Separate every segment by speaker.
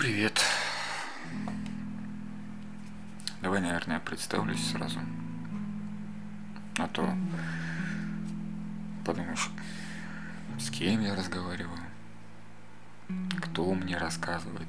Speaker 1: привет. Давай, наверное, представлюсь сразу. А то подумаешь, с кем я разговариваю, кто мне рассказывает.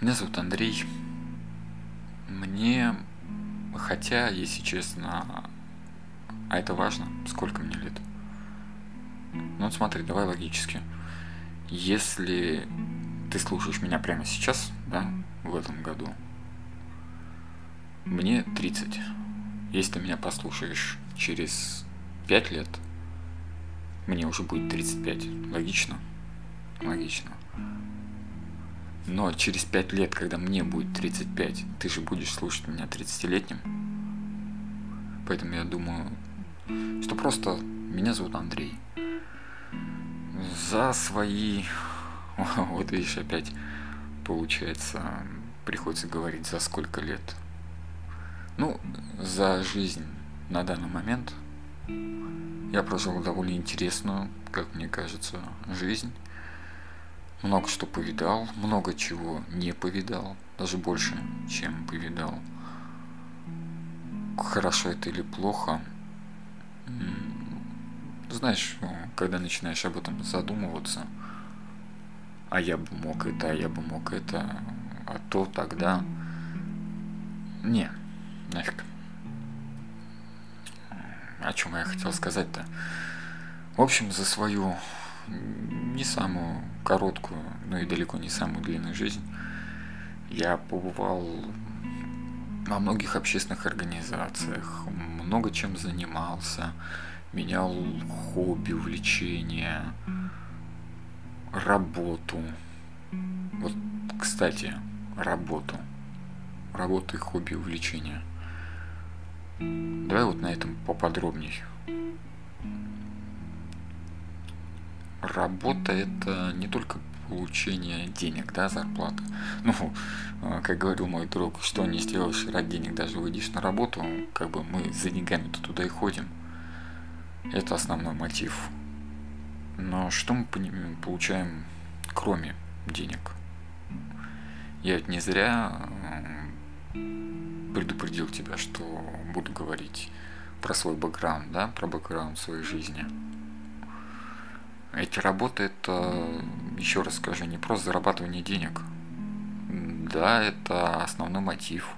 Speaker 1: Меня зовут Андрей. Мне, хотя, если честно, а это важно, сколько мне лет. Ну вот смотри, давай логически. Если ты слушаешь меня прямо сейчас, да, в этом году, мне 30. Если ты меня послушаешь через 5 лет, мне уже будет 35. Логично? Логично. Но через 5 лет, когда мне будет 35, ты же будешь слушать меня 30-летним. Поэтому я думаю, что просто меня зовут Андрей. За свои Вот видишь, опять получается, приходится говорить, за сколько лет. Ну, за жизнь на данный момент я прожил довольно интересную, как мне кажется, жизнь. Много что повидал, много чего не повидал, даже больше, чем повидал. Хорошо это или плохо, знаешь, когда начинаешь об этом задумываться – а я бы мог это, а я бы мог это, а то тогда... Не, нафиг. О чем я хотел сказать-то? В общем, за свою не самую короткую, ну и далеко не самую длинную жизнь я побывал во многих общественных организациях, много чем занимался, менял хобби, увлечения, работу. Вот, кстати, работу. Работа и хобби, увлечения. Давай вот на этом поподробнее. Работа это не только получение денег, да, зарплата. Ну, а, как говорил мой друг, что не сделаешь ради денег, даже выйдешь на работу, как бы мы за деньгами-то туда и ходим. Это основной мотив но что мы получаем, кроме денег? Я ведь не зря предупредил тебя, что буду говорить про свой бэкграунд, да, про бэкграунд своей жизни. Эти работы это, еще раз скажу, не просто зарабатывание денег. Да, это основной мотив,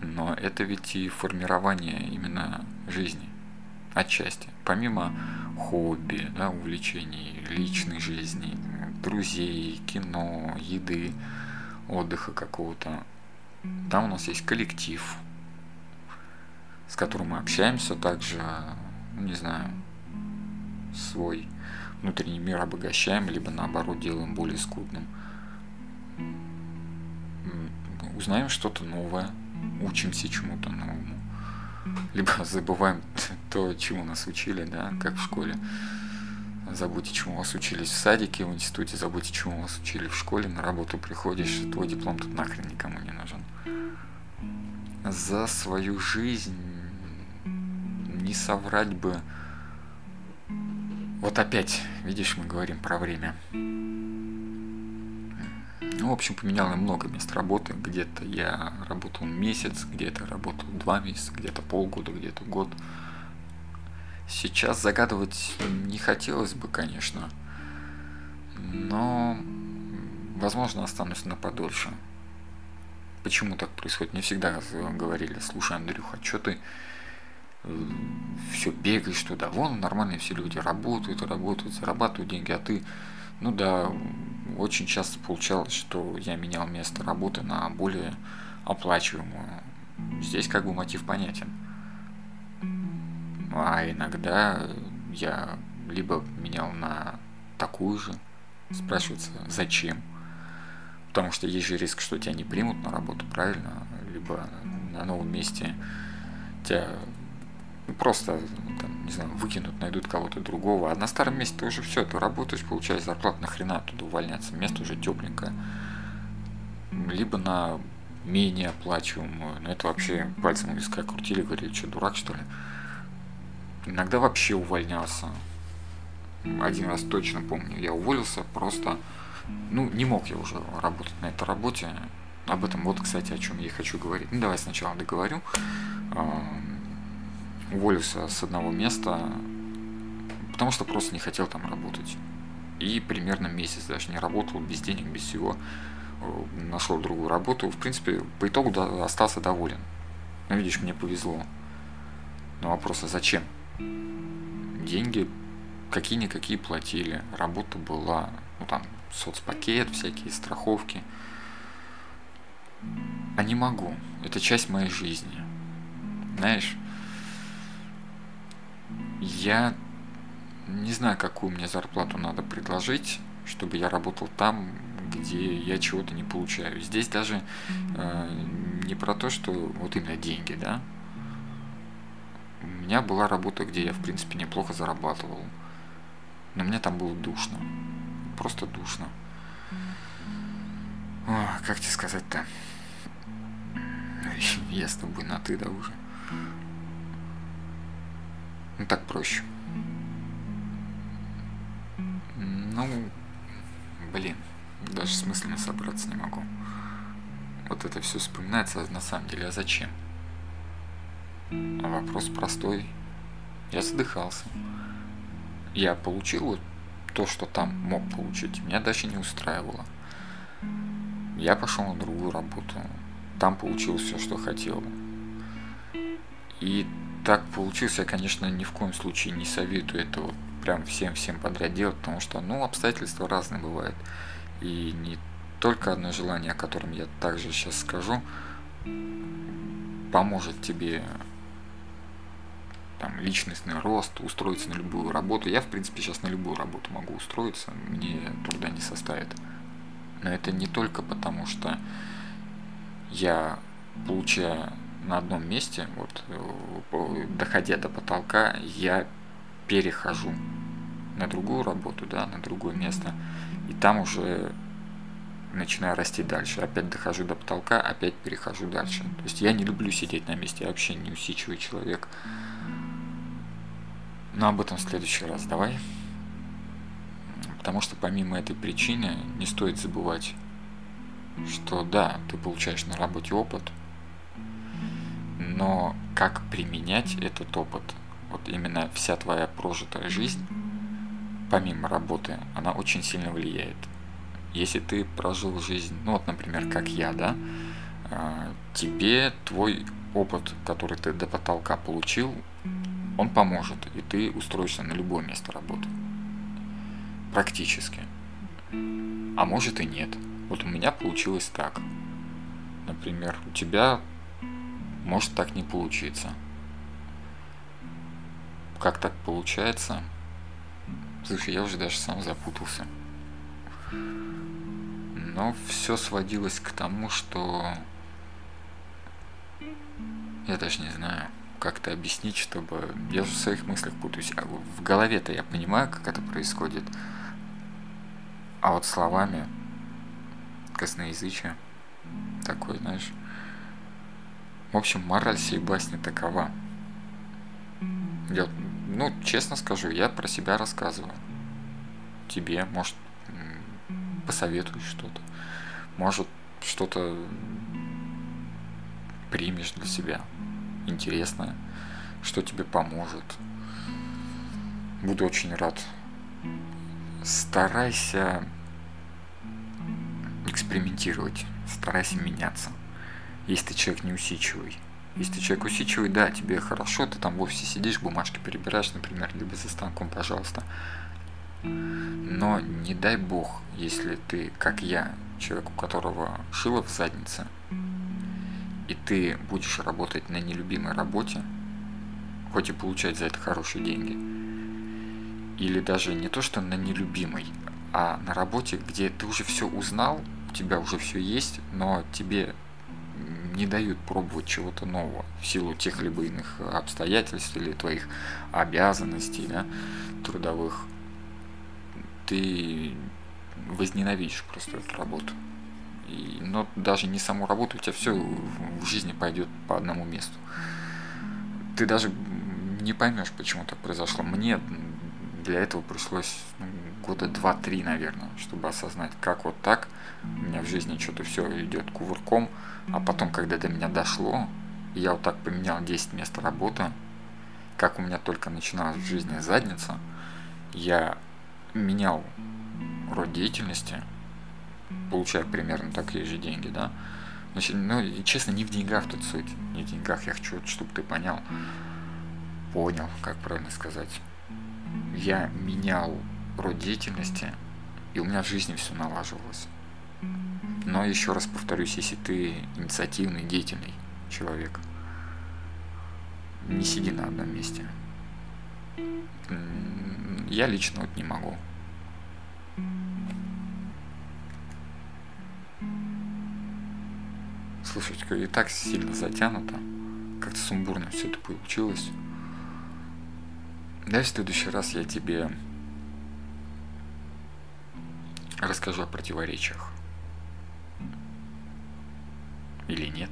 Speaker 1: но это ведь и формирование именно жизни отчасти. Помимо хобби, да, увлечений, личной жизни, друзей, кино, еды, отдыха какого-то. Там у нас есть коллектив, с которым мы общаемся также, ну, не знаю, свой внутренний мир обогащаем, либо наоборот делаем более скудным. Узнаем что-то новое, учимся чему-то новому либо забываем то, чему нас учили, да, как в школе. Забудьте, чему вас учились в садике, в институте, забудьте, чему вас учили в школе, на работу приходишь, твой диплом тут нахрен никому не нужен. За свою жизнь не соврать бы... Вот опять, видишь, мы говорим про время. Ну, в общем, поменял я много мест работы. Где-то я работал месяц, где-то работал два месяца, где-то полгода, где-то год. Сейчас загадывать не хотелось бы, конечно. Но, возможно, останусь на подольше. Почему так происходит? Мне всегда говорили, слушай, Андрюха, что ты э, все бегаешь туда, вон нормальные все люди работают, работают, зарабатывают деньги, а ты, ну да, очень часто получалось, что я менял место работы на более оплачиваемую. Здесь как бы мотив понятен. А иногда я либо менял на такую же, спрашивается, зачем? Потому что есть же риск, что тебя не примут на работу, правильно? Либо на новом месте тебя просто, там, не знаю, выкинут, найдут кого-то другого. А на старом месте ты уже все, ты работаешь, получаешь зарплату, нахрена оттуда увольняться, место уже тепленькое. Либо на менее оплачиваемую, но это вообще пальцем у виска крутили, говорили, что дурак что ли. Иногда вообще увольнялся. Один раз точно помню, я уволился просто Ну, не мог я уже работать на этой работе. Об этом вот, кстати, о чем я и хочу говорить. Ну, давай сначала договорю. Уволился с одного места, потому что просто не хотел там работать. И примерно месяц даже не работал, без денег, без всего. Нашел другую работу. В принципе, по итогу остался доволен. Ну, видишь, мне повезло. Но вопрос, а зачем? Деньги какие-никакие платили, работа была, ну там, соцпакет, всякие страховки. А не могу. Это часть моей жизни. Знаешь, я не знаю, какую мне зарплату надо предложить, чтобы я работал там, где я чего-то не получаю. Здесь даже э, не про то, что вот именно деньги, да. У меня была работа, где я, в принципе, неплохо зарабатывал. Но мне там было душно. Просто душно. О, как тебе сказать-то? Я с тобой на ты, да, уже? Ну, так проще. Ну, блин, даже смысленно собраться не могу. Вот это все вспоминается на самом деле, а зачем? А вопрос простой. Я задыхался. Я получил вот то, что там мог получить. Меня дальше не устраивало. Я пошел на другую работу. Там получил все, что хотел. И так получилось, я, конечно, ни в коем случае не советую это вот прям всем-всем подряд делать, потому что, ну, обстоятельства разные бывают. И не только одно желание, о котором я также сейчас скажу, поможет тебе там, личностный рост, устроиться на любую работу. Я, в принципе, сейчас на любую работу могу устроиться, мне труда не составит. Но это не только потому, что я, получая на одном месте, вот, э, доходя до потолка, я перехожу на другую работу, да, на другое место, и там уже начинаю расти дальше. Опять дохожу до потолка, опять перехожу дальше. То есть я не люблю сидеть на месте, я вообще не усидчивый человек. Но об этом в следующий раз давай. Потому что помимо этой причины не стоит забывать, что да, ты получаешь на работе опыт, но как применять этот опыт, вот именно вся твоя прожитая жизнь, помимо работы, она очень сильно влияет. Если ты прожил жизнь, ну вот, например, как я, да, а, тебе твой опыт, который ты до потолка получил, он поможет, и ты устроишься на любое место работы. Практически. А может и нет. Вот у меня получилось так. Например, у тебя может так не получиться. Как так получается? Слушай, я уже даже сам запутался. Но все сводилось к тому, что я даже не знаю как это объяснить, чтобы... Я же в своих мыслях путаюсь. А в голове-то я понимаю, как это происходит. А вот словами косноязычие такое, знаешь. В общем, мораль всей басни такова. Я, ну, честно скажу, я про себя рассказываю. Тебе, может, посоветуешь что-то. Может, что-то примешь для себя интересное, что тебе поможет. Буду очень рад. Старайся экспериментировать, старайся меняться. Если ты человек неусидчивый. Если ты человек усидчивый, да, тебе хорошо, ты там в офисе сидишь, бумажки перебираешь, например, либо за станком, пожалуйста. Но не дай бог, если ты, как я, человек, у которого шило в заднице, и ты будешь работать на нелюбимой работе, хоть и получать за это хорошие деньги, или даже не то, что на нелюбимой, а на работе, где ты уже все узнал, у тебя уже все есть, но тебе не дают пробовать чего-то нового в силу тех либо иных обстоятельств или твоих обязанностей да, трудовых, ты возненавидишь просто эту работу. И, но даже не саму работу, у тебя все в жизни пойдет по одному месту. Ты даже не поймешь, почему так произошло. Мне для этого пришлось ну, года два-три, наверное, чтобы осознать, как вот так у меня в жизни что-то все идет кувырком, а потом, когда до меня дошло, я вот так поменял 10 мест работы, как у меня только начиналась в жизни задница, я менял род деятельности, получая примерно такие же деньги, да, Значит, ну, честно, не в деньгах тут суть. Не в деньгах, я хочу, чтобы ты понял, понял, как правильно сказать. Я менял род деятельности, и у меня в жизни все налаживалось. Но еще раз повторюсь, если ты инициативный, деятельный человек, не сиди на одном месте. Я лично вот не могу. Слушайте, и так сильно затянуто. Как-то сумбурно все это получилось. Да, в следующий раз я тебе расскажу о противоречиях. Или нет?